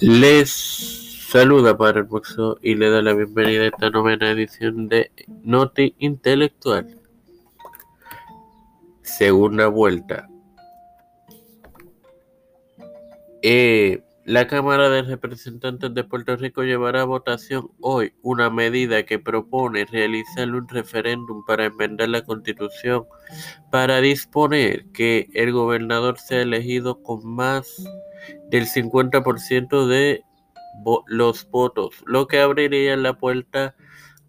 Les saluda para el boxeo y le da la bienvenida a esta novena edición de Noti Intelectual. Segunda vuelta. Eh, la Cámara de Representantes de Puerto Rico llevará a votación hoy una medida que propone realizar un referéndum para enmendar la Constitución para disponer que el gobernador sea elegido con más del 50% de los votos, lo que abriría la puerta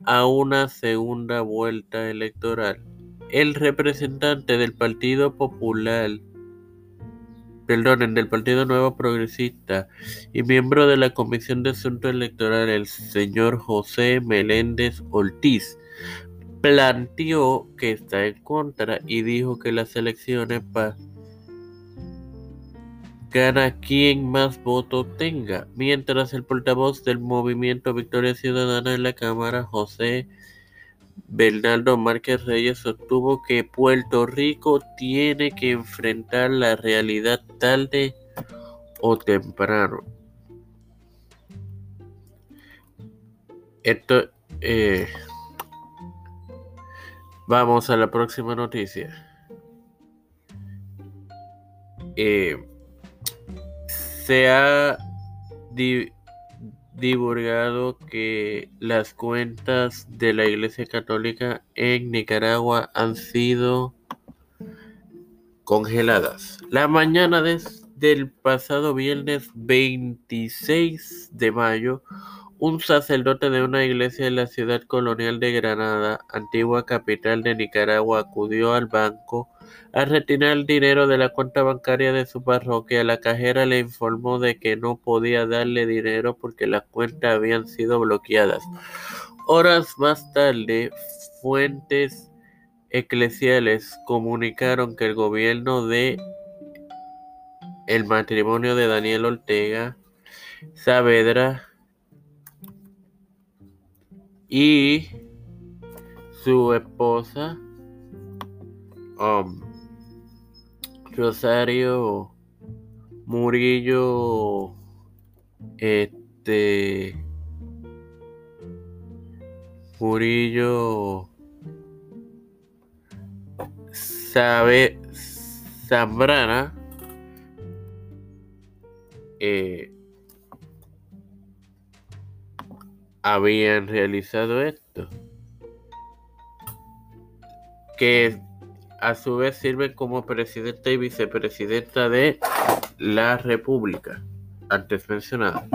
a una segunda vuelta electoral. El representante del Partido Popular perdonen, del Partido Nuevo Progresista y miembro de la Comisión de Asuntos Electorales, el señor José Meléndez Ortiz, planteó que está en contra y dijo que las elecciones gana quien más votos tenga, mientras el portavoz del movimiento Victoria Ciudadana en la Cámara, José Bernardo Márquez Reyes sostuvo que Puerto Rico tiene que enfrentar la realidad tarde o temprano. Esto, eh, vamos a la próxima noticia. Eh, se ha divulgado que las cuentas de la Iglesia Católica en Nicaragua han sido congeladas. La mañana del pasado viernes 26 de mayo, un sacerdote de una iglesia en la ciudad colonial de Granada, antigua capital de Nicaragua, acudió al banco a retirar el dinero de la cuenta bancaria de su parroquia. La cajera le informó de que no podía darle dinero porque las cuentas habían sido bloqueadas. Horas más tarde, fuentes eclesiales comunicaron que el gobierno de el matrimonio de Daniel Ortega Saavedra y su esposa um, Rosario Murillo este Murillo sabe Zambrana eh, habían realizado esto. Que a su vez sirven como presidenta y vicepresidenta de la República, antes mencionada.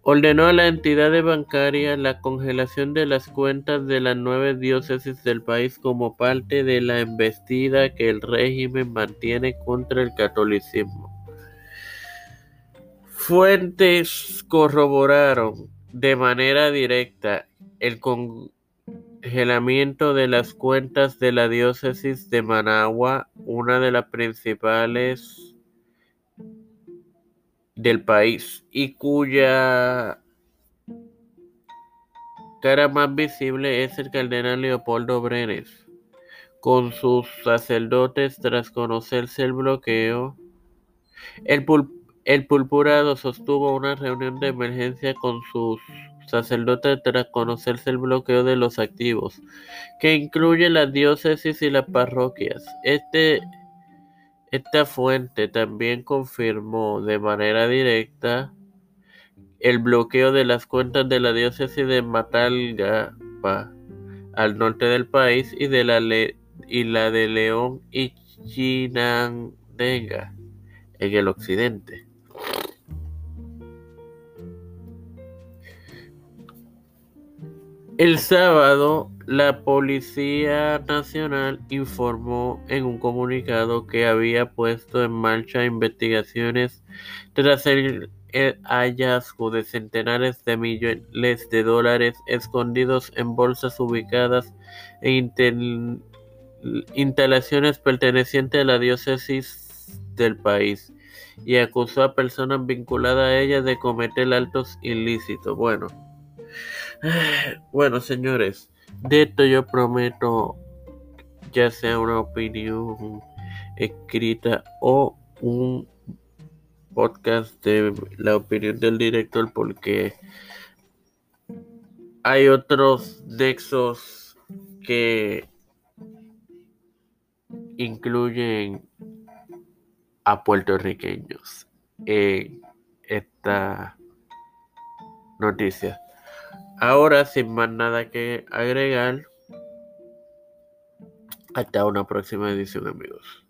Ordenó a la entidad bancaria la congelación de las cuentas de las nueve diócesis del país como parte de la embestida que el régimen mantiene contra el catolicismo. Fuentes corroboraron de manera directa el congelamiento de las cuentas de la diócesis de Managua, una de las principales del país y cuya cara más visible es el cardenal Leopoldo Brenes, con sus sacerdotes tras conocerse el bloqueo. El el pulpurado sostuvo una reunión de emergencia con sus sacerdotes tras conocerse el bloqueo de los activos, que incluye las diócesis y las parroquias. Este, esta fuente también confirmó de manera directa el bloqueo de las cuentas de la diócesis de Matalgapa al norte del país y de la, la de León y Chinandega en el occidente. El sábado, la Policía Nacional informó en un comunicado que había puesto en marcha investigaciones tras el, hallazgo de centenares de millones de dólares escondidos en bolsas ubicadas en instalaciones pertenecientes a la diócesis del país y acusó a personas vinculadas a ella de cometer altos ilícitos. Bueno. Bueno, señores, de esto yo prometo, ya sea una opinión escrita o un podcast de la opinión del director porque hay otros nexos que incluyen a puertorriqueños en esta noticia. Ahora, sin más nada que agregar, hasta una próxima edición, amigos.